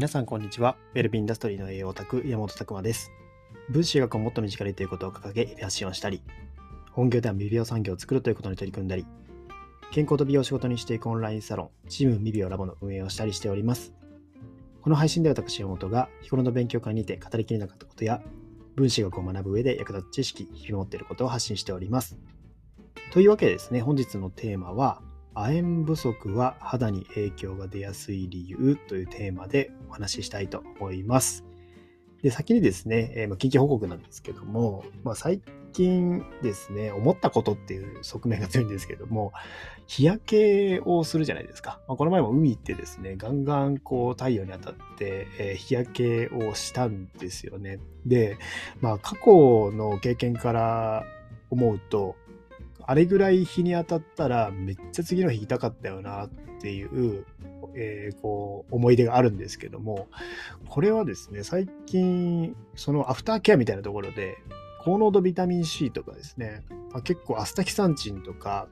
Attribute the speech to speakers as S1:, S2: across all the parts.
S1: 皆さんこんにちは。ウェルビンダストリーの栄養オタク、山本拓馬です。分子学をもっと身近にということを掲げ、発信をしたり、本業では未病産業を作るということに取り組んだり、健康と美容を仕事にしていくオンラインサロン、チーム未病ラボの運営をしたりしております。この配信では私、山本が日頃の勉強会にて語りきれなかったことや、分子学を学ぶ上で役立つ知識、日々持っていることを発信しております。というわけでですね、本日のテーマは、亜鉛不足は肌に影響が出やすい理由というテーマでお話ししたいと思います。で、先にですね、えーまあ緊急報告なんですけども、まあ、最近ですね、思ったことっていう側面が強いんですけども、日焼けをするじゃないですか。まあ、この前も海行ってですね、ガンガンこう太陽に当たって、えー日焼けをしたんですよね。で、まあ過去の経験から思うと、あれぐらい日に当たったらめっちゃ次の日痛かったよなっていう、えーこう思い出があるんですけども、これはですね、最近、そのアフターケアみたいなところで、高濃度ビタミン C とかですね、まあ、結構アスタキサンチンとか、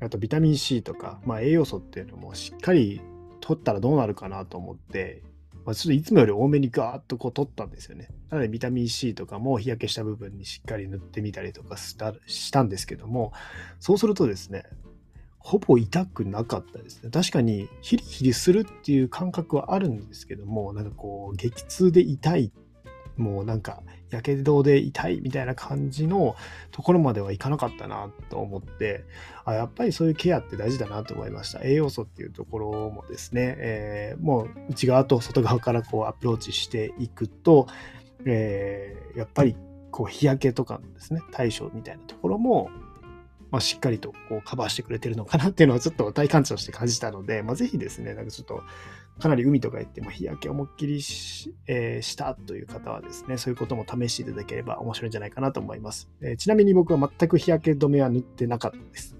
S1: あとビタミン C とか、まあ、栄養素っていうのもしっかり取ったらどうなるかなと思って、まあ、ちょっといつもより多めにガーッとこう取ったんですよね。なのでビタミン C とかも日焼けした部分にしっかり塗ってみたりとかしたしたんですけども、そうするとですね、ほぼ痛くなかったですね。確かにヒリヒリするっていう感覚はあるんですけども、なんかこう激痛で痛い、もうなんかやけどで痛いみたいな感じのところまではいかなかったなと思って、あやっぱりそういうケアって大事だなと思いました。栄養素っていうところもですね、えーもう内側と外側からこうアプローチしていくと、えーやっぱりこう日焼けとかのですね、対処みたいなところも、まあ、しっかりとこうカバーしてくれてるのかなっていうのをちょっと体感値として感じたので、まあ、ぜひですね、なんかちょっとかなり海とか行っても日焼け思いっきりし,、えーしたという方はですね、そういうことも試していただければ面白いんじゃないかなと思います。えーちなみに僕は全く日焼け止めは塗ってなかったです。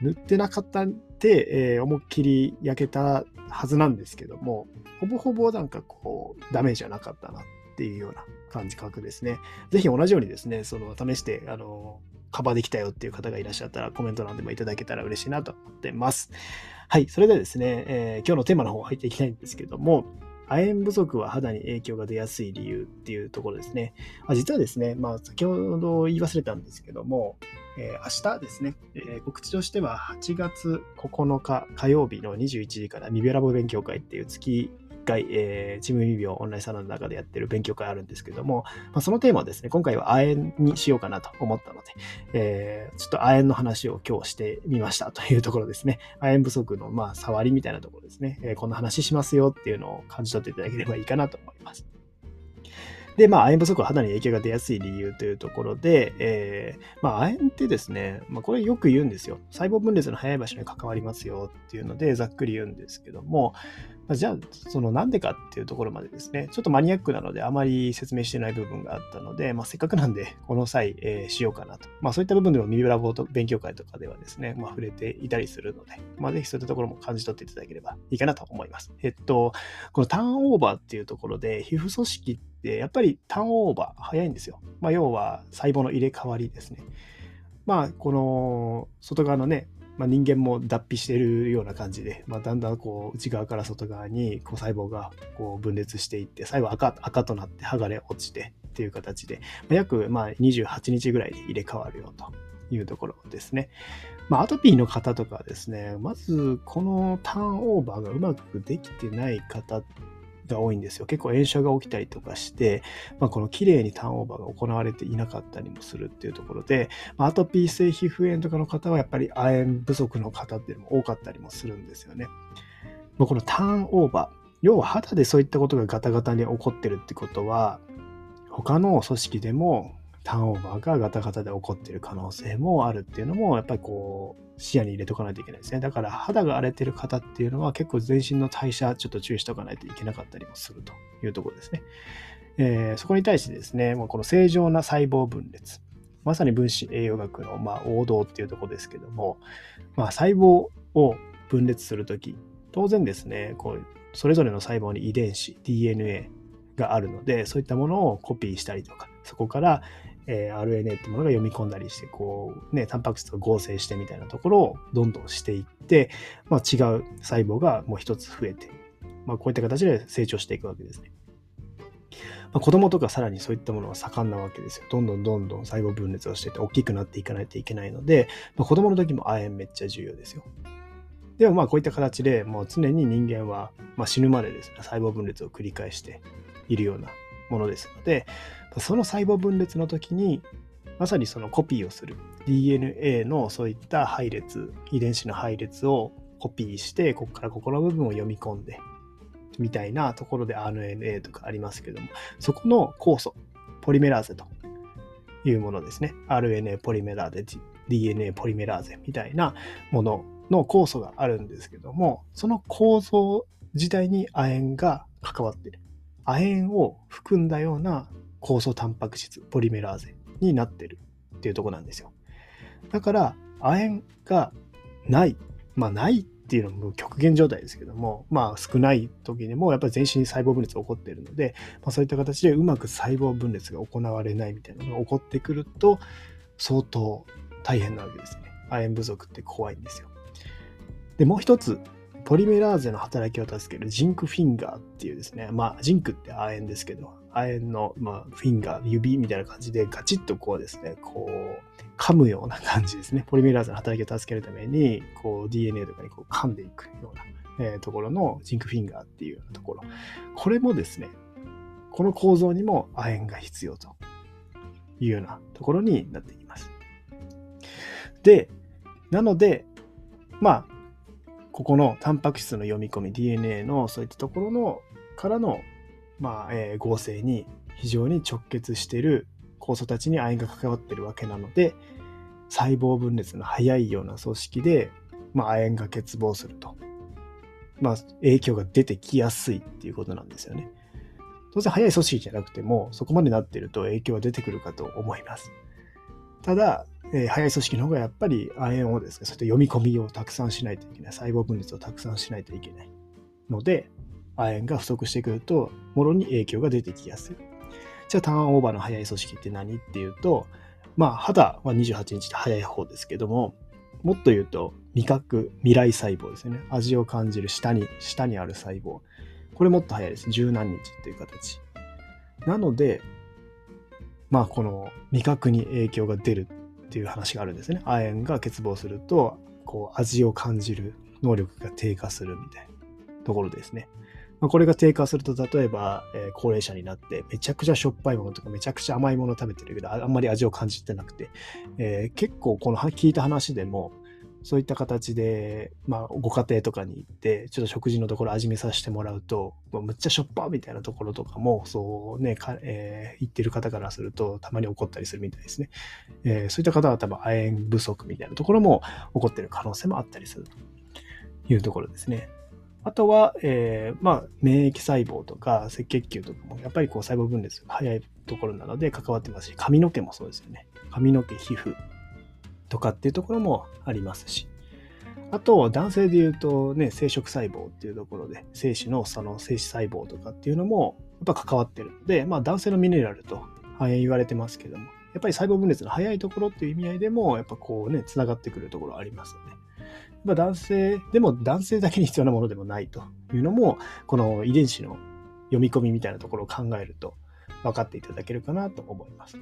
S1: 塗ってなかったんで、えー思いっきり焼けたはずなんですけども、ほぼほぼなんかこう、ダメージはなかったなっていうような感じ覚ですね。ぜひ同じようにですね、その試して、あの、カバーできたよっていう方がいらっしゃったらコメント欄でもいただけたら嬉しいなと思ってます。はい、それではですね、えー今日のテーマの方入っていきたいんですけども、亜鉛不足は肌に影響が出やすい理由っていうところですね。あ実はですね、まあ、先ほど言い忘れたんですけども、えー明日ですね、えー告知としては8月9日火曜日の21時からミビオラボ勉強会っていう月回、えーチームミビオオンラインサロンの中でやってる勉強会あるんですけども、まあ、そのテーマをですね、今回は亜鉛にしようかなと思ったので、えーちょっと亜鉛の話を今日してみましたというところですね。亜鉛不足のまあ触りみたいなところですね、えーこんな話しますよっていうのを感じ取っていただければいいかなと思います。で、まあ、亜鉛不足は肌に影響が出やすい理由というところで、えーまあ、亜鉛ってですね、まあ、これよく言うんですよ。細胞分裂の早い場所に関わりますよっていうので、ざっくり言うんですけども、まあじゃあ、そのなんでかっていうところまでですね、ちょっとマニアックなのであまり説明してない部分があったので、まあ、せっかくなんで、この際、えーしようかなと。まあ、そういった部分でもミビラボート勉強会とかではですね、まあ、触れていたりするので、まあ、ぜひそういったところも感じ取っていただければいいかなと思います。えっと、このターンオーバーっていうところで、皮膚組織ってやっぱりターンオーバー早いんですよ。まあ、要は細胞の入れ替わりですね。まあ、この外側のね、まあ、人間も脱皮してるような感じで、まあ、だんだんこう内側から外側にこう細胞がこう分裂していって最後赤赤となって剥がれ落ちてっていう形で、まあ、約まあ28日ぐらいで入れ替わるよというところですね。まあ、アトピーの方とかですね、まずこのターンオーバーがうまくできてない方が多いんですよ。結構炎症が起きたりとかして、まあ、この綺麗にターンオーバーが行われていなかったりもするっていうところで、まあアトピー性皮膚炎とかの方はやっぱり亜鉛不足の方っていうのも多かったりもするんですよね。まあこのターンオーバー、要は肌でそういったことがガタガタに起こってるってことは、他の組織でもターンオーバーがガタガタで起こってる可能性もあるっていうのも、やっぱりこう、視野に入れとかないといけないですね。だから肌が荒れてる方っていうのは結構全身の代謝ちょっと注意しておかないといけなかったりもするというところですね。えーそこに対してですね、もうこの正常な細胞分裂、まさに分子栄養学のま王道っていうとこですけども、まあ、細胞を分裂するとき、当然ですね、こうそれぞれの細胞に遺伝子、DNA があるので、そういったものをコピーしたりとか、そこから、えー RNA ってものが読み込んだりして、こう、ね、タンパク質と合成してみたいなところをどんどんしていって、まあ、違う細胞がもう一つ増えて、まあ、こういった形で成長していくわけですね。まあ、子供とかさらにそういったものは盛んなわけですよ。どんどんどんどん細胞分裂をしてて大きくなっていかないといけないので、まあ、子供の時も亜鉛めっちゃ重要ですよ。でもまあこういった形でもう常に人間は、まあ、死ぬまでですね、細胞分裂を繰り返しているようなものですので、その細胞分裂の時にまさにそのコピーをする DNA のそういった配列遺伝子の配列をコピーしてここからここの部分を読み込んでみたいなところで RNA とかありますけどもそこの酵素ポリメラーゼというものですね。RNA ポリメラーゼ DNA ポリメラーゼみたいなものの酵素があるんですけどもその構造自体に亜鉛が関わってる。亜鉛を含んだような酵素タンパク質ポリメラーゼになってるっていうとこなんですよ。だから、亜鉛がない。まあ、ないっていうのも極限状態ですけども、まあ、少ない時にもやっぱり全身に細胞分裂が起こっているので、まあ、そういった形でうまく細胞分裂が行われないみたいなのが起こってくると、相当大変なわけですね。亜鉛不足って怖いんですよ。で、もう一つ、ポリメラーゼの働きを助けるジンクフィンガーっていうですね、まあ、ジンクって亜鉛ですけど、亜鉛の、まあ、フィンガー、指みたいな感じでガチッとこうですね、こう、噛むような感じですね。ポリメラーゼの働きを助けるために、こう DNA とかにこう噛んでいくような、えー、ところのジンクフィンガーっていうようなところ。これもですね、この構造にも亜鉛が必要というようなところになっています。で、なので、まあ、ここのタンパク質の読み込み、DNA のそういったところのからのまあ、えー、合成に非常に直結している酵素たちに亜鉛が関わってるわけなので細胞分裂の早いような組織で、まあ、亜鉛が欠乏すると、まあ、影響が出てきやすいっていうことなんですよね。当然早い組織じゃなくてもそこまでなってると影響は出てくるかと思います。ただ、えー、早い組織の方がやっぱり亜鉛をですね、そういった読み込みをたくさんしないといけない、細胞分裂をたくさんしないといけないので、亜鉛が不足してくると、もろに影響が出てきやすい。じゃあ、ターンオーバーの早い組織って何っていうと、まあ、肌は28日で早い方ですけども、もっと言うと、味覚、未来細胞ですね。味を感じる下に、下にある細胞。これもっと早いです。十何日っていう形。なので、まあ、この味覚に影響が出るっていう話があるんですね。亜鉛が欠乏すると、こう、味を感じる能力が低下するみたいなところですね。まあ、これが低下すると、例えば、えー、高齢者になって、めちゃくちゃしょっぱいものとか、めちゃくちゃ甘いもの食べてるけど、あんまり味を感じてなくて、えー、結構この聞いた話でも、そういった形で、まあ、ご家庭とかに行って、ちょっと食事のところ味見させてもらうと、もうむっちゃしょっぱみたいなところとかも、そうね、かえー、言ってる方からすると、たまに怒ったりするみたいですね。えー、そういった方は多分亜鉛不足みたいなところも起こってる可能性もあったりするというところですね。あとは、えー、まあ、免疫細胞とか赤血球とかも、やっぱりこう細胞分裂が早いところなので関わってますし、髪の毛もそうですよね。髪の毛、皮膚とかっていうところもありますし。あと、男性で言うとね、生殖細胞っていうところで、精子のその精子細胞とかっていうのも、やっぱ関わってるので、まあ男性のミネラルと言われてますけども、やっぱり細胞分裂の早いところっていう意味合いでも、やっぱこうね、つながってくるところありますよね。まあ、男性でも男性だけに必要なものでもないというのも、この遺伝子の読み込みみたいなところを考えると分かっていただけるかなと思います。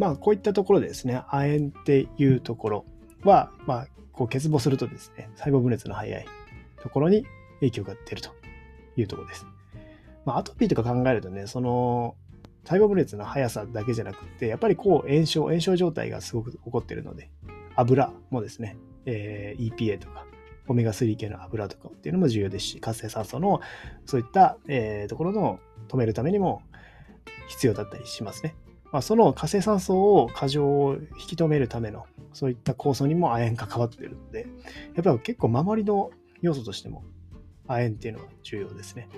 S1: まあ、こういったところでですね、亜鉛っていうところは、まあ、こう欠乏するとですね、細胞分裂の早いところに影響が出るというところです。まあ、アトピーとか考えるとね、その細胞分裂の速さだけじゃなくて、やっぱりこう炎症、炎症状態がすごく起こっているので、油もですね、えー、EPA とか、オメガ3系の油とかっていうのも重要ですし、活性酸素のそういった、えー、ところの止めるためにも必要だったりしますね。まあ、その活性酸素を過剰を引き止めるためのそういった酵素にも亜鉛関わっているので、やっぱり結構守りの要素としても亜鉛っていうのは重要ですね。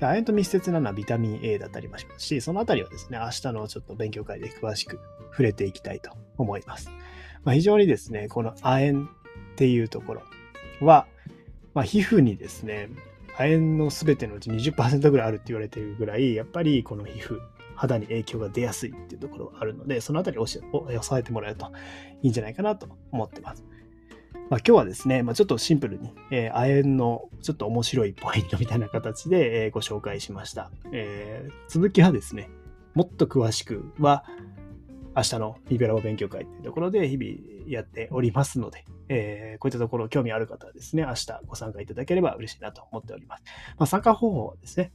S1: 亜鉛と密接なのはビタミン A だったりもしますし、そのあたりはですね、明日のちょっと勉強会で詳しく触れていきたいと思います。まあ、非常にですね、この亜鉛っていうところは、まあ、皮膚にですね、亜鉛の全てのうち20%ぐらいあるって言われているぐらい、やっぱりこの皮膚、肌に影響が出やすいっていうところがあるので、そのあたりを押さえてもらえるといいんじゃないかなと思ってます。まあ、今日はですね、まあ、ちょっとシンプルに、えー、亜鉛のちょっと面白いポイントみたいな形で、えー、ご紹介しました、えー。続きはですね、もっと詳しくは、明日のリベラボ勉強会というところで日々やっておりますので、えー、こういったところ興味ある方はですね、明日ご参加いただければ嬉しいなと思っております。まあ、参加方法はですね、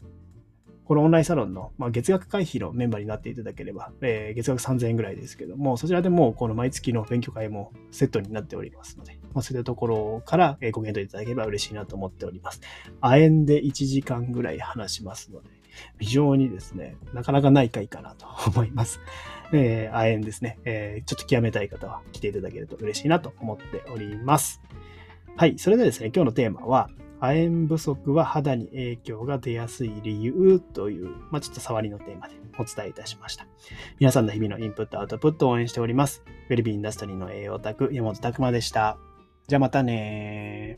S1: このオンラインサロンの、まあ、月額会費のメンバーになっていただければ、えー、月額3000円ぐらいですけども、そちらでもうこの毎月の勉強会もセットになっておりますので、まあ、そういったところからご検討いただければ嬉しいなと思っております。亜鉛で1時間ぐらい話しますので、非常にですね、なかなかない回かなと思います。えー、亜鉛ですね、えー、ちょっと極めたい方は来ていただけると嬉しいなと思っております。はい。それではですね、今日のテーマは、亜鉛不足は肌に影響が出やすい理由という、まあ、ちょっと触りのテーマでお伝えいたしました。皆さんの日々のインプット、アウトプットを応援しております。ウェルビーインダストリーの栄養オタク、山本拓馬でした。じゃあまたね